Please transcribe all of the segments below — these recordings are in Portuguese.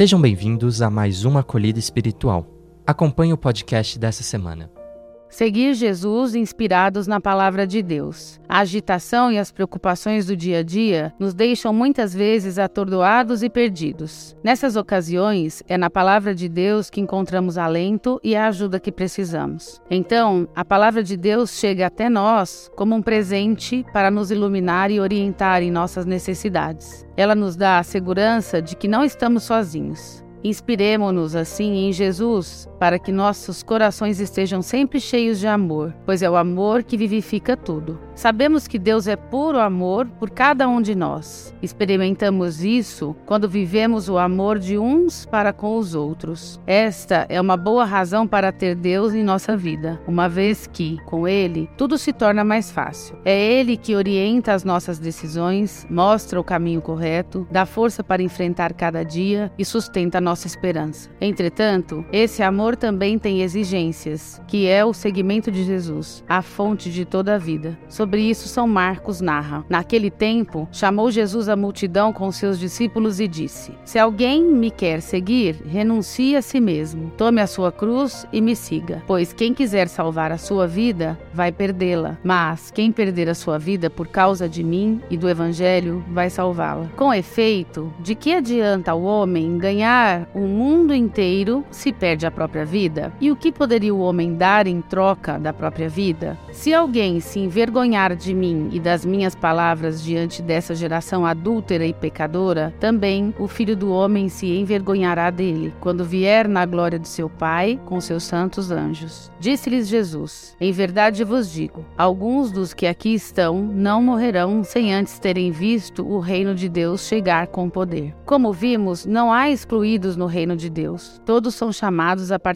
Sejam bem-vindos a mais uma acolhida espiritual. Acompanhe o podcast dessa semana. Seguir Jesus inspirados na palavra de Deus. A agitação e as preocupações do dia a dia nos deixam muitas vezes atordoados e perdidos. Nessas ocasiões, é na palavra de Deus que encontramos alento e a ajuda que precisamos. Então, a palavra de Deus chega até nós como um presente para nos iluminar e orientar em nossas necessidades. Ela nos dá a segurança de que não estamos sozinhos. Inspiremos-nos assim em Jesus para que nossos corações estejam sempre cheios de amor, pois é o amor que vivifica tudo. Sabemos que Deus é puro amor por cada um de nós. Experimentamos isso quando vivemos o amor de uns para com os outros. Esta é uma boa razão para ter Deus em nossa vida, uma vez que, com Ele, tudo se torna mais fácil. É Ele que orienta as nossas decisões, mostra o caminho correto, dá força para enfrentar cada dia e sustenta nossa esperança. Entretanto, esse amor amor também tem exigências, que é o seguimento de Jesus, a fonte de toda a vida. Sobre isso, São Marcos narra. Naquele tempo, chamou Jesus a multidão com seus discípulos e disse: Se alguém me quer seguir, renuncie a si mesmo, tome a sua cruz e me siga. Pois quem quiser salvar a sua vida, vai perdê-la. Mas quem perder a sua vida por causa de mim e do Evangelho, vai salvá-la. Com efeito, de que adianta o homem ganhar o mundo inteiro se perde a própria própria vida? E o que poderia o homem dar em troca da própria vida? Se alguém se envergonhar de mim e das minhas palavras diante dessa geração adúltera e pecadora, também o filho do homem se envergonhará dele, quando vier na glória de seu Pai com seus santos anjos. Disse-lhes Jesus: Em verdade vos digo, alguns dos que aqui estão não morrerão sem antes terem visto o reino de Deus chegar com poder. Como vimos, não há excluídos no reino de Deus. Todos são chamados a participar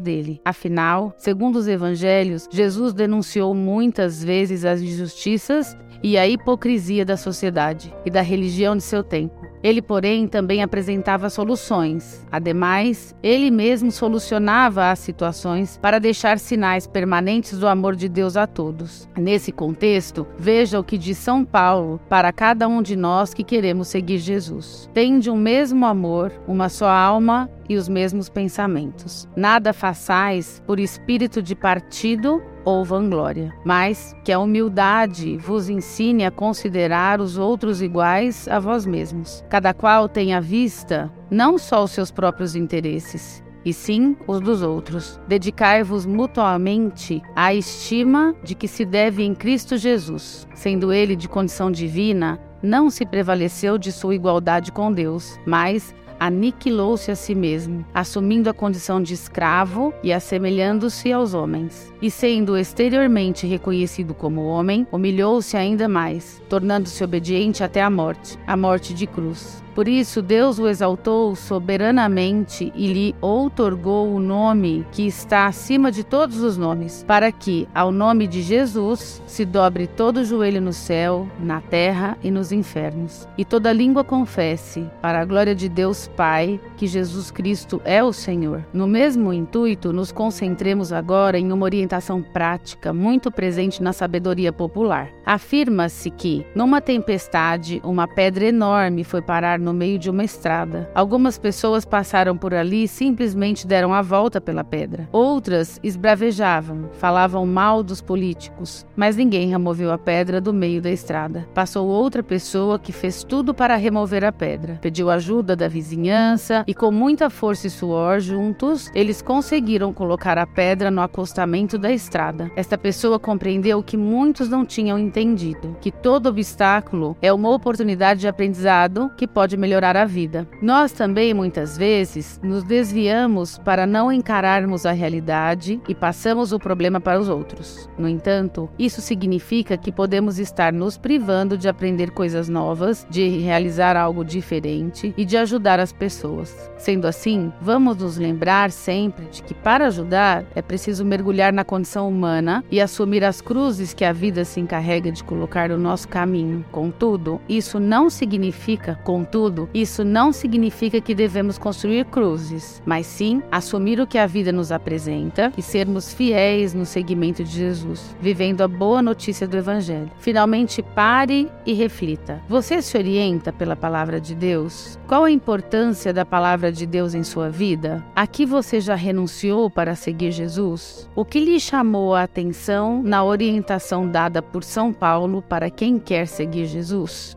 dele. Afinal, segundo os evangelhos, Jesus denunciou muitas vezes as injustiças e a hipocrisia da sociedade e da religião de seu tempo. Ele, porém, também apresentava soluções. Ademais, ele mesmo solucionava as situações para deixar sinais permanentes do amor de Deus a todos. Nesse contexto, veja o que diz São Paulo para cada um de nós que queremos seguir Jesus. Tende um mesmo amor, uma só alma e os mesmos pensamentos. Nada façais por espírito de partido ou vanglória, mas que a humildade vos ensine a considerar os outros iguais a vós mesmos. Cada qual tenha à vista não só os seus próprios interesses, e sim os dos outros. Dedicai-vos mutuamente à estima de que se deve em Cristo Jesus, sendo ele de condição divina, não se prevaleceu de sua igualdade com Deus, mas aniquilou-se a si mesmo, assumindo a condição de escravo e assemelhando-se aos homens. E sendo exteriormente reconhecido como homem, humilhou-se ainda mais, tornando-se obediente até a morte a morte de cruz. Por isso, Deus o exaltou soberanamente e lhe outorgou o nome que está acima de todos os nomes, para que, ao nome de Jesus, se dobre todo joelho no céu, na terra e nos infernos, e toda língua confesse, para a glória de Deus Pai, que Jesus Cristo é o Senhor. No mesmo intuito, nos concentremos agora em uma orientação prática muito presente na sabedoria popular. Afirma-se que, numa tempestade, uma pedra enorme foi parar no meio de uma estrada. Algumas pessoas passaram por ali e simplesmente deram a volta pela pedra. Outras esbravejavam, falavam mal dos políticos, mas ninguém removeu a pedra do meio da estrada. Passou outra pessoa que fez tudo para remover a pedra. Pediu ajuda da vizinhança e, com muita força e suor juntos, eles conseguiram colocar a pedra no acostamento da estrada. Esta pessoa compreendeu que muitos não tinham entendido que todo obstáculo é uma oportunidade de aprendizado que pode pode melhorar a vida. Nós também, muitas vezes, nos desviamos para não encararmos a realidade e passamos o problema para os outros. No entanto, isso significa que podemos estar nos privando de aprender coisas novas, de realizar algo diferente e de ajudar as pessoas. Sendo assim, vamos nos lembrar sempre de que para ajudar é preciso mergulhar na condição humana e assumir as cruzes que a vida se encarrega de colocar no nosso caminho. Contudo, isso não significa, contudo, Contudo, isso não significa que devemos construir cruzes, mas sim assumir o que a vida nos apresenta e sermos fiéis no seguimento de Jesus, vivendo a boa notícia do Evangelho. Finalmente, pare e reflita. Você se orienta pela palavra de Deus? Qual a importância da palavra de Deus em sua vida? A que você já renunciou para seguir Jesus? O que lhe chamou a atenção na orientação dada por São Paulo para quem quer seguir Jesus?